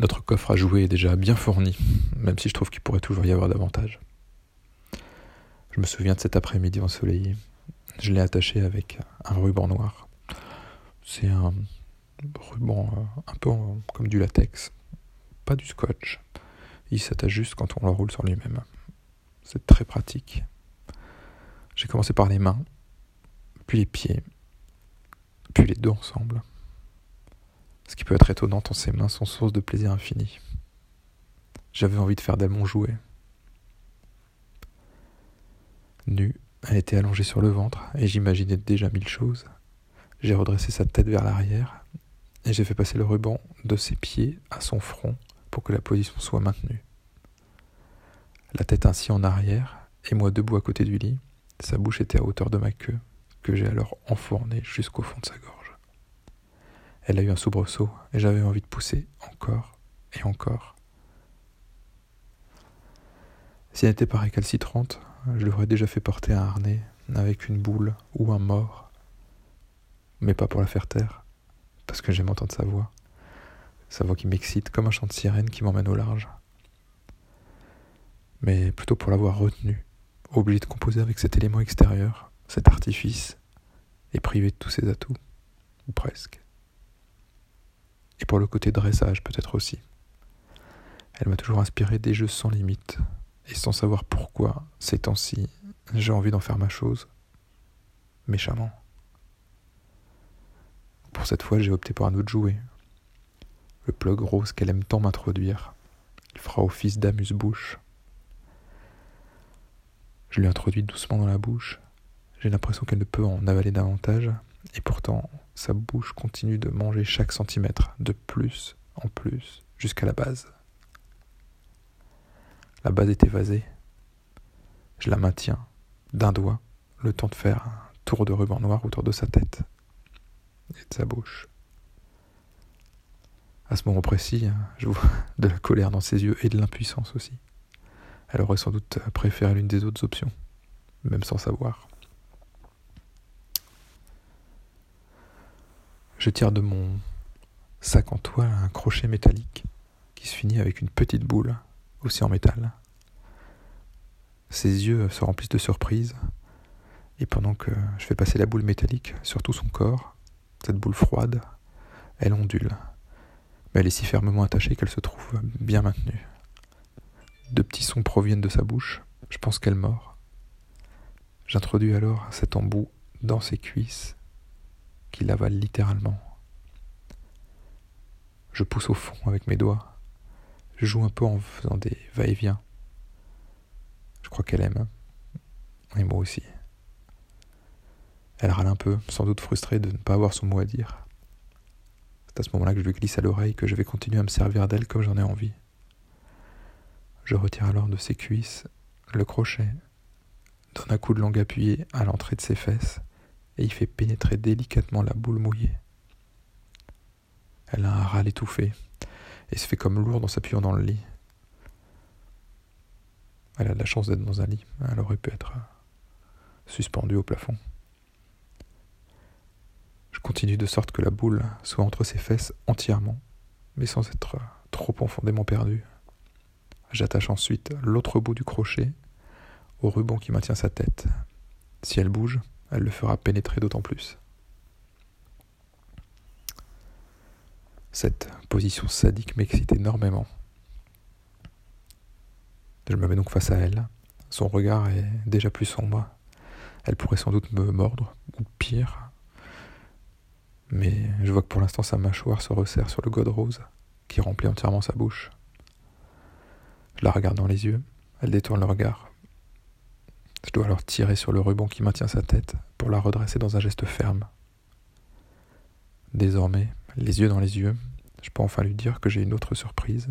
Notre coffre à jouer est déjà bien fourni, même si je trouve qu'il pourrait toujours y avoir davantage. Je me souviens de cet après-midi ensoleillé. Je l'ai attaché avec un ruban noir. C'est un ruban euh, un peu comme du latex, pas du scotch. Il s'attache juste quand on le roule sur lui-même. C'est très pratique. J'ai commencé par les mains, puis les pieds, puis les deux ensemble. Ce qui peut être étonnant tant ses mains sont source de plaisir infini. J'avais envie de faire d'elle mon jouet. Nue, elle était allongée sur le ventre et j'imaginais déjà mille choses. J'ai redressé sa tête vers l'arrière et j'ai fait passer le ruban de ses pieds à son front pour que la position soit maintenue. La tête ainsi en arrière et moi debout à côté du lit, sa bouche était à hauteur de ma queue que j'ai alors enfournée jusqu'au fond de sa gorge. Elle a eu un soubresaut et j'avais envie de pousser encore et encore. Si elle n'était pas récalcitrante, je lui aurais déjà fait porter un harnais avec une boule ou un mort. Mais pas pour la faire taire, parce que j'aime entendre sa voix. Sa voix qui m'excite comme un chant de sirène qui m'emmène au large. Mais plutôt pour l'avoir retenue, obligée de composer avec cet élément extérieur, cet artifice, et privée de tous ses atouts, ou presque et pour le côté dressage peut-être aussi. Elle m'a toujours inspiré des jeux sans limite, et sans savoir pourquoi, ces temps-ci, j'ai envie d'en faire ma chose, méchamment. Pour cette fois, j'ai opté pour un autre jouet, le plug rose qu'elle aime tant m'introduire. Il fera office d'amuse-bouche. Je lui introduis doucement dans la bouche. J'ai l'impression qu'elle ne peut en avaler davantage, et pourtant, sa bouche continue de manger chaque centimètre, de plus en plus, jusqu'à la base. La base est évasée. Je la maintiens d'un doigt, le temps de faire un tour de ruban noir autour de sa tête et de sa bouche. À ce moment précis, je vois de la colère dans ses yeux et de l'impuissance aussi. Elle aurait sans doute préféré l'une des autres options, même sans savoir. Je tire de mon sac en toile un crochet métallique qui se finit avec une petite boule, aussi en métal. Ses yeux se remplissent de surprise, et pendant que je fais passer la boule métallique sur tout son corps, cette boule froide, elle ondule, mais elle est si fermement attachée qu'elle se trouve bien maintenue. De petits sons proviennent de sa bouche, je pense qu'elle mord. J'introduis alors cet embout dans ses cuisses qui avale littéralement. Je pousse au fond avec mes doigts. Je joue un peu en faisant des va-et-vient. Je crois qu'elle aime. Et moi aussi. Elle râle un peu, sans doute frustrée de ne pas avoir son mot à dire. C'est à ce moment-là que je lui glisse à l'oreille que je vais continuer à me servir d'elle comme j'en ai envie. Je retire alors de ses cuisses le crochet, donne un coup de langue appuyé à l'entrée de ses fesses et il fait pénétrer délicatement la boule mouillée. Elle a un râle étouffé et se fait comme lourde en s'appuyant dans le lit. Elle a de la chance d'être dans un lit. Elle aurait pu être suspendue au plafond. Je continue de sorte que la boule soit entre ses fesses entièrement, mais sans être trop profondément perdue. J'attache ensuite l'autre bout du crochet au ruban qui maintient sa tête. Si elle bouge, elle le fera pénétrer d'autant plus. Cette position sadique m'excite énormément. Je me mets donc face à elle. Son regard est déjà plus sombre. Elle pourrait sans doute me mordre, ou pire. Mais je vois que pour l'instant sa mâchoire se resserre sur le gode rose, qui remplit entièrement sa bouche. Je la regarde dans les yeux. Elle détourne le regard. Je dois alors tirer sur le ruban qui maintient sa tête pour la redresser dans un geste ferme. Désormais, les yeux dans les yeux, je peux enfin lui dire que j'ai une autre surprise